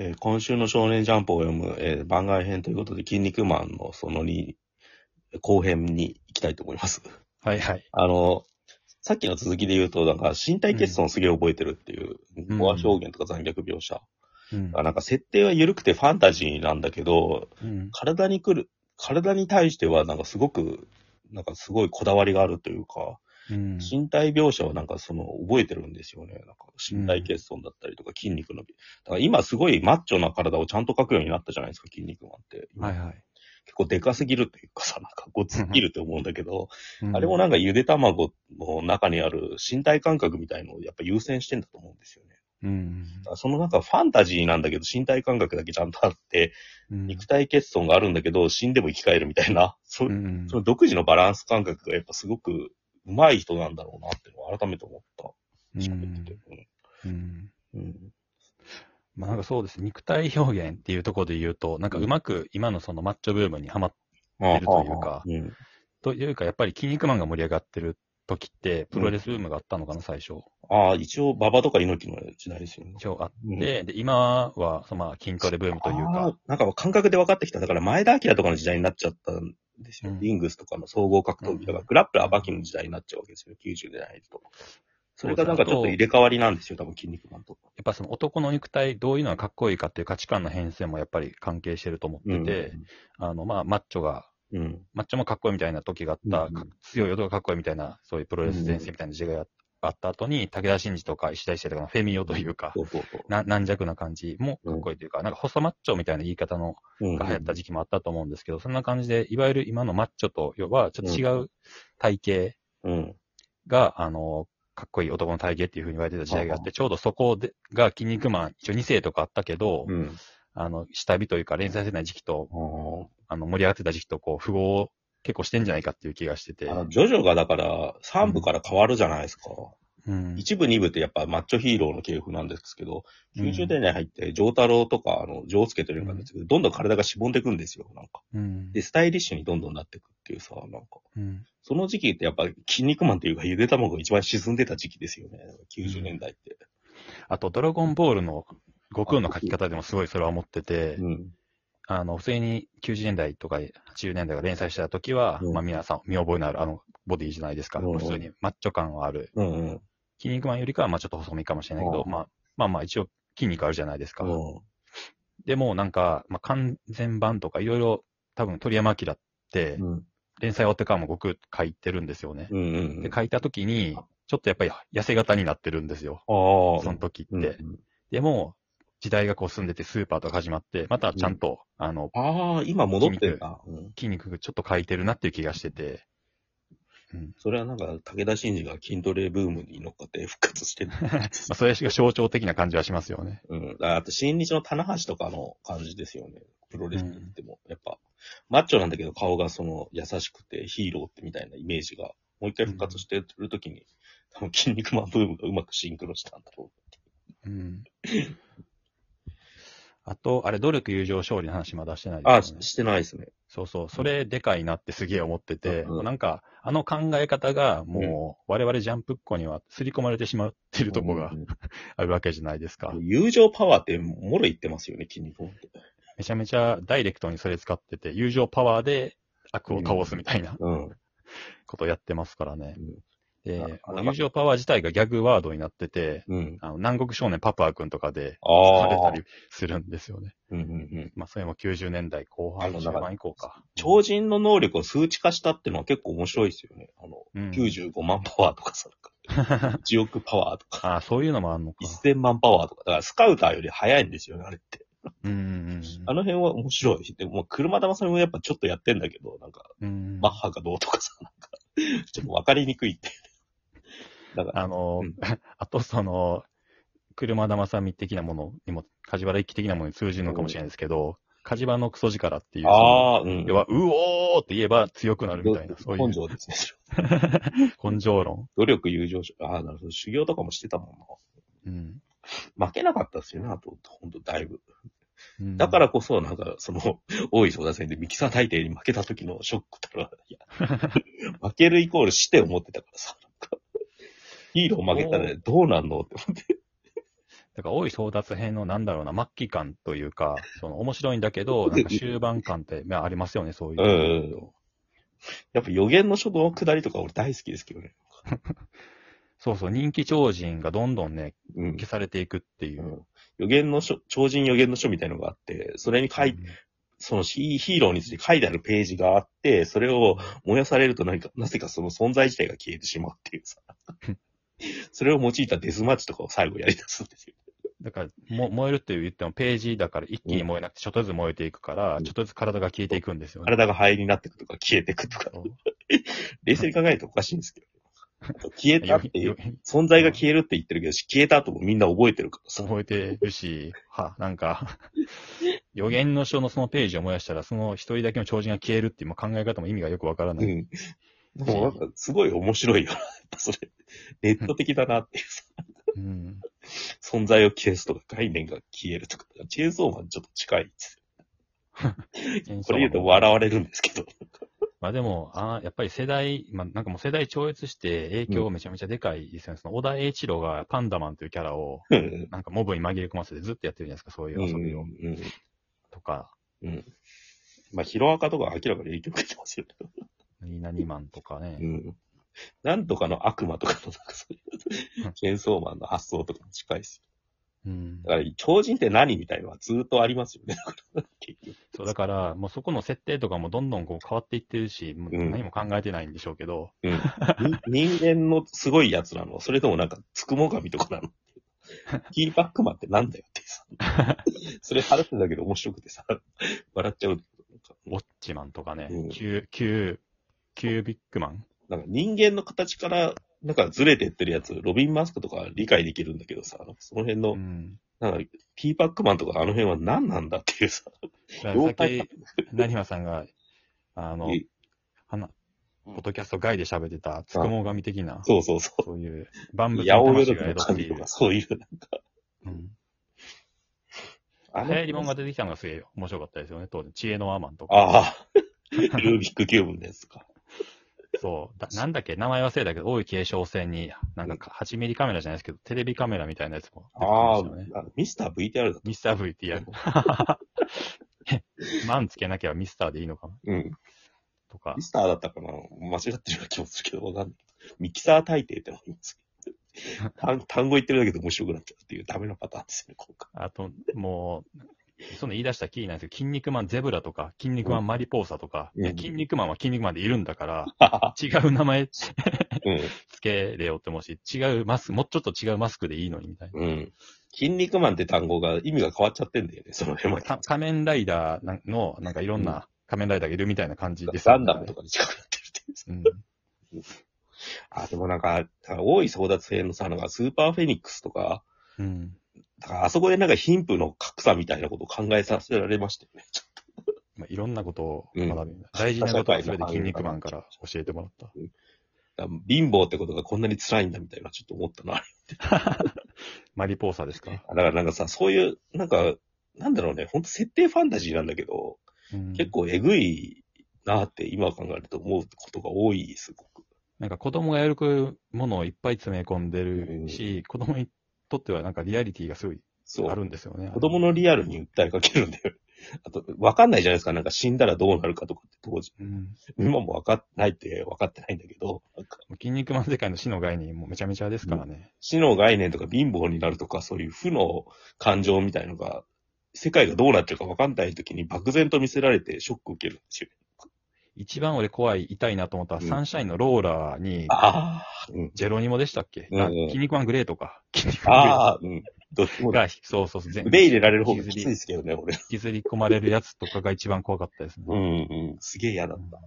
えー今週の少年ジャンプを読む、えー番外編ということで、筋肉マンのその2、後編に行きたいと思います。はいはい。あの、さっきの続きで言うと、なんか身体欠損すげえ覚えてるっていう、うん語話表現とか残虐描写。うんあなんか設定は緩くてファンタジーなんだけど、うん。体に来る、体に対してはなんかすごく、なんかすごいこだわりがあるというか、うん。身体描写はなんかその覚えてるんですよね。なんか身体欠損だったりとか筋肉の、だから今すごいマッチョな体をちゃんと描くようになったじゃないですか、筋肉マンって。今はいはい。結構でかすぎるというかさ、なんかごつすぎると思うんだけど、うんあれもなんかゆで卵の中にある身体感覚みたいのをやっぱ優先してんだと思うんですよね。うん。そのなんかファンタジーなんだけど身体感覚だけちゃんとあって、うん。肉体欠損があるんだけど死んでも生き返るみたいな、そうん。その独自のバランス感覚がやっぱすごく上手い人なんだろうなってのを改めて思った。喋ってて。うん。うん。うん。まあなんかそうです。肉体表現っていうところで言うと、なんかうまく今のそのマッチョブームにはまっあるというかうん。というか、やっぱり筋肉マンが盛り上がってる時って、プロレスブームがあったのかな、最初。ああ、一応、馬場とか猪木の時代ですよね。一応あって、うんで、今は、そのまあ筋トレブームというあかー、なんか感覚で分かってきた。だから前田明とかの時代になっちゃったんですよ。うんリングスとかの総合格闘技。だからグラップラーバキの時代になっちゃうわけですよ。90年代と。それがなんかちょっと入れ替わりなんですよ。多分筋肉マンと。やっぱその男の肉体、どういうのがかっこいいかっていう価値観の変遷もやっぱり関係してると思ってて、あの、まあ、マッチョが、うん。マッチョもかっこいいみたいな時があった、うんか強い男がかっこいいみたいな、そういうプロレス前線みたいな時代があった後に、武田真治とか石田一世とかのフェミオというか、そうそうそう。な軟弱な感じもかっこいいというか、なんか細マッチョみたいな言い方のうんが流行った時期もあったと思うんですけど、そんな感じで、いわゆる今のマッチョとはちょっと違う体型うん。が、あの、かっこいい男の体型っていう風に言われてた時代があっあて、ちょうどそこでが筋肉マン、一応2世とかあったけど、うん。あの、下火というか連載してない時期と、ああの、盛り上がってた時期と、こう、符号を結構してんじゃないかっていう気がしててー。あの、ジョジョがだから3部から変わるじゃないですか。うん。一部二部ってやっぱマッチョヒーローの系譜なんですけど、うん90年代入って、ジョータロウとか、あの、ジョースケというのがあるんですけど、どんどん体がしぼんでいくんですよ、なんか。うん。で、スタイリッシュにどんどんなっていくっていうさ、なんか。うん。その時期ってやっぱ、筋肉マンっていうか、ゆで卵が一番沈んでた時期ですよね。90年代って。あと、ドラゴンボールの悟空の書き方でもすごいそれは思ってて、うん。あの、普通に90年代とか80年代が連載してた時は、うんまあ皆さん見覚えのあるあのボディじゃないですか。うんうん普通にマッチョ感はある。うんうん。筋肉マンよりかはまあちょっと細身かもしれないけど、うんまあまあまあ一応筋肉あるじゃないですか。うん。でもなんか、まあ完全版とかいろいろ多分鳥山明って、うん。連載終わってからも僕書いてるんですよね。うんうん。で、書いた時に、ちょっとやっぱり痩せ型になってるんですよ。ああ。その時って。うんうんでも、時代がこう進んでてスーパーとか始まって、またちゃんと、あの、ああ、今戻ってるな。うん。筋肉がちょっと書いてるなっていう気がしてて、うん。それはなんか、武田真治が筋トレブームに乗っかって復活してる。まあ、それが象徴的な感じはしますよね。うん。ああと、新日の棚橋とかの感じですよね。プロレスにっても。やっぱ、マッチョなんだけど顔がその優しくてヒーローってみたいなイメージが、もう一回復活してるときに、多分筋肉マンブームがうまくシンクロしたんだろうん。あと、あれ、努力、友情、勝利の話まだしてないう。あ。ししてないですね。そうそう。それでかいなってすげえ思ってて、うんなんか、あの考え方がもう、我々ジャンプっ子には刷り込まれてしまってるとこがうん あるわけじゃないですか。友情パワーってもろ言ってますよね、筋肉って。めちゃめちゃダイレクトにそれ使ってて、友情パワーで悪を倒すみたいなうん。ことをやってますからね。で、あ友情パワー自体がギャグワードになってて、うん。あの南国少年パプア君とかでああされた。りするんですよね。うんうんうん。まあ、それも90年代後半、あの盤以降か。超人の能力を数値化したってのは結構面白いですよね。あの、うん95万パワーとかさ、なんか1億パワーとか、ああ、そういうのもあんのか。1000万パワーとか。だからスカウターより速いんですよね、あれって。うんうんあの辺は面白い。でも、車玉さんもやっぱちょっとやってんだけど、なんか、うん。うんマッハがどうとかさ、なんか、ちょっとわかりにくいって。だから、あの、うん あとその、車玉さみ的なものにも、梶原一騎的なものに通じるのかもしれないですけど、梶原のクソ力っていう、ああ、うん。要は、うおーって言えば強くなるみたいな、そういう根性ですね。根性論。努力、友情、ああ、なるほど。修行とかもしてたもうん。んな。負けなかったですよね、あと、ほんと、だいぶ。うんだからこそ、なんか、その、大井相田戦でミキサー大帝に負けた時のショックたら、いや、負けるイコール死って思ってたからさ、ヒーロー負けたらどうなんのって思って。だから、多い争奪編のなんだろうな、末期感というか、その面白いんだけど、なんか終盤感って、まあ、ありますよね、そういう。うんやっぱ予言の書道の下りとか俺大好きですけどね。そうそう、人気超人がどんどんね、うん。消されていくっていうう。ん予言の書、超人予言の書みたいのがあって、それに書いうんそのヒーヒーローについて書いてあるページがあって、それを燃やされると何か、なぜかその存在自体が消えてしまうっていうさ。それを用いたデスマッチとかを最後やり出すんですよ。だから、も燃えるって言ってもページだから一気に燃えなくて、ちょっとずつ燃えていくから、うんちょっとずつ体が消えていくんですよね。体が灰になっていくとか消えていくとか。冷静に考えるとおかしいんですけど。消えたっていうよ、存在が消えるって言ってるけど、消えた後もみんな覚えてるからさ。覚えてるし、は、なんか、予言の書のそのページを燃やしたら、その一人だけの超人が消えるっていうまあ考え方も意味がよくわからない。うん。でもなんか、すごい面白いよぱそれ、ネット的だなっていうさ。うん。存在を消すとか概念が消えるとか、チェーンソーマンちょっと近いです。これ言うと笑われるんですけど。まあでも、あーやっぱり世代、まあなんかもう世代超越して影響めちゃめちゃでかいですよね。その小田栄一郎がパンダマンというキャラを、うんなんかモブに紛れ込ませてずっとやってるじゃないですか、そういう遊びを。うんとか、うん。まあ、ヒロアカとか明らかに影響受けてますよね。ニーナニマンとかね。うん。なんとかの悪魔とかの、なんかそういう、チェーンソーマンの発想とかも近いですうんよ。だから、超人って何みたいのはずっとありますよね。そう、だから、もうそこの設定とかもどんどんこう変わっていってるし、もううん何も考えてないんでしょうけど、うん。に 人間のすごいやつなの？それともなんか、つくも神とかなの？キーパックマンってなんだよってさ。それ話してたけど面白くてさ、笑っちゃう。ウォッチマンとかね、うんキュー、キュー、キュービックマンなんか人間の形から、なんかずれてってるやつ、ロビン・マスクとか理解できるんだけどさ、その辺の、うん。なんか、ティーパックマンとかあの辺は何なんだっていうさ、さっき、なにわさんが、あのえ、花、ポッドキャスト外で喋ってた、つくも神的な、そうそうそう。そういう、万物の魂が宿っている神とか、。そういう、なんか、うん。あ流行り物が出てきたのがすげえ面白かったですよね、当時。知恵のアマンとか。ああ、ルービックキューブのやつか。そう。だなんだっけ、名前忘れたけど、多い継承線に、なんか8ミリカメラじゃないですけど、テレビカメラみたいなやつもね。あの、ミスター VTR だ。ミスター VTR。マンつけなきゃミスターでいいのかな？うん。とかミ。スターだったかな？間違ってるような気もするけど、わかんない。ミキサー大帝ってのがあります。単単語言ってるだけで面白くなっちゃうっていうダメなパターンですよね、今回。あと、もう、その言い出したらキーなんですけど、筋肉マンゼブラとか、筋肉マンマリポーサとか、うんいや筋肉マンは筋肉マンでいるんだから、違う名前 うん。つけれよって思うし、違うマスク、もうちょっと違うマスクでいいのにみたいな。うん。筋肉マンって単語が意味が変わっちゃってんだよね、その辺まで。か仮面ライダーの、なんかいろんうんな仮面ライダーがいるみたいな感じですガよねンダムとかに近くなってるっていう。うん。あ、でもなんか、多い争奪編のさ、なんかスーパーフェニックスとか、うん。だからあそこでなんか貧富の格差みたいなことを考えさせられましたよね。まあ、いろんなことをうん学び、大事なことは全て筋肉マンから教えてもらった。だから貧乏ってことがこんなに辛いんだみたいなちょっと思ったな。マリポーサですか、だからなんかさ、そういう、なんか、なんだろうね、ほんと設定ファンタジーなんだけど、うん結構えぐいなって今考えると思うことが多い、すごく。なんか子供がやるものをいっぱい詰め込んでるし、子供にとってはなんかリアリティがすごいそう。あるんですよね。子供のリアルに訴えかけるんだよ。あと、わかんないじゃないですか。なんか死んだらどうなるかとかって当時。うん。今もわかってないって分かってないんだけど、なんか筋肉マン世界の死の概念もめちゃめちゃですからね。死の概念とか貧乏になるとか、そういう負の感情みたいのが、世界がどうなってるか分かんない時に漠然と見せられてショック受けるんですよ。一番俺怖い、痛いなと思ったら、うんサンシャインのローラーに、ああ、うん。ジェロニモでしたっけ、うんうんあ筋肉マングレーとか。筋肉マングレーああ、うん。どっちもだ。が、そうそうそう、全腕入れられる方がきついですけどね、俺。引きずり込まれるやつとかが一番怖かったですね。うんうん。すげえ嫌だった。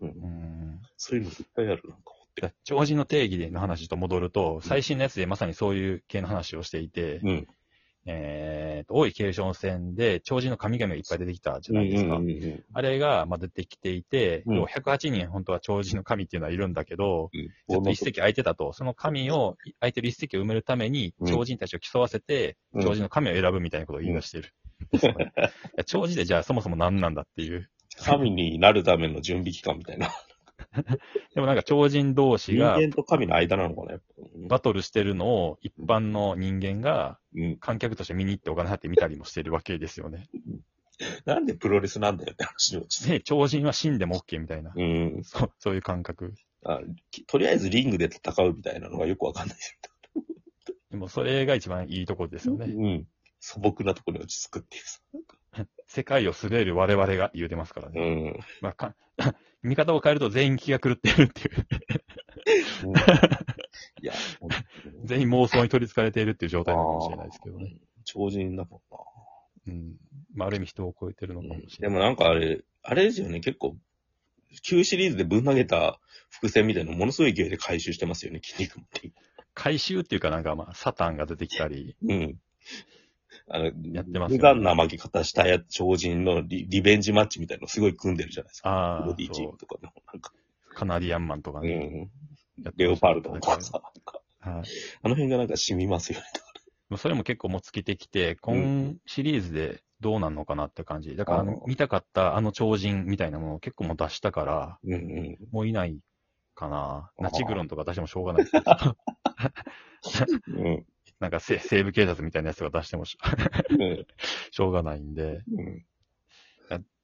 うん。うんそういうの絶対ある、なんか思って。だ超人の定義での話と戻ると、最新のやつでまさにそういう系の話をしていて、うん。えーと、多い継承戦で超人の神々がいっぱい出てきたじゃないですか。うんうんうんあれが、まあ、出てきていて、うん要は108人本当は超人の神っていうのはいるんだけど、うん。ちょっと一席空いてたと、その神を、空いてる一席を埋めるために、うん超人たちを競わせて、うん超人の神を選ぶみたいなことを言い出してる。超人ってじゃあそもそも何なんだっていう。神になるための準備期間みたいな。でもなんか超人同士人が間と神の間なのかな、バトルしてるのを一般の人間がうん。観客として見に行ってお金払って見たりもしてるわけですよね。なんでプロレスなんだよって話に落ちて。で、超人は死んでも OK みたいな。うん。そう、そういう感覚。あきとりあえずリングで戦うみたいなのがよくわかんないでもそれが一番いいところですよね。うん。素朴なところに落ち着くっていうさ。世界を滑る我々が言うてますからうね。ん。まあ、か見方を変えると全員気が狂ってるっていう。いや、ほんとに全員妄想に取り憑かれているっていう状態なのかもしれないですけどね。超人だもんな。うん。まあ、ある意味人を超えてるのかもしれない。でもなんかあれ、あれですよね、結構、旧シリーズでぶん投げた伏線みたいなのものすごい勢いで回収してますよね、筋肉もって。回収っていうかなんかまあ、サタンが出てきたり、うん。あの、やってますよね無残な負け方したや超人のリリベンジマッチみたいなのすごい組んでるじゃないですか。ああボディチームとかでもなんか。カナディアンマンとかね。うん。レオパルドとかさ。はい。あの辺がなんか染みますよね。それも結構もう尽きてきて、う今シリーズでどうなんのかなって感じ。だからあの見たかったあの超人みたいなものを結構もう出したから、うんうん。もういないかな。ナチグロンとか出してもしょうがないですけど。うん。なんかせ西部警察みたいなやつとか出してもしうん。しょうがないんで、うん。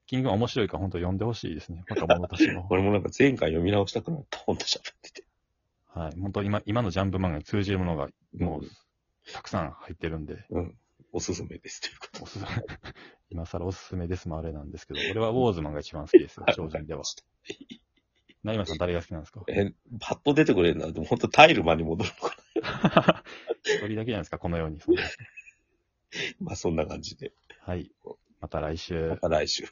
キングは面白いから本当読んでほしいですね。若者たちも。俺もなんか前回読み直したくなった、ほんと喋ってて。はい。本当今、今のジャンプ漫画に通じるものがもうたくさん入ってるんで、うん。おすすめです。ということおすすめ、今更おすすめですもあれなんですけど、俺はウォーズマンが一番好きですよ、で。超人では。成馬さん誰が好きなんですか？え、パッと出てくれるな。でも本当タイルマンに戻るのか一人だけじゃないですか、このように。まあそんな感じで。はい。また来週ま。た来週。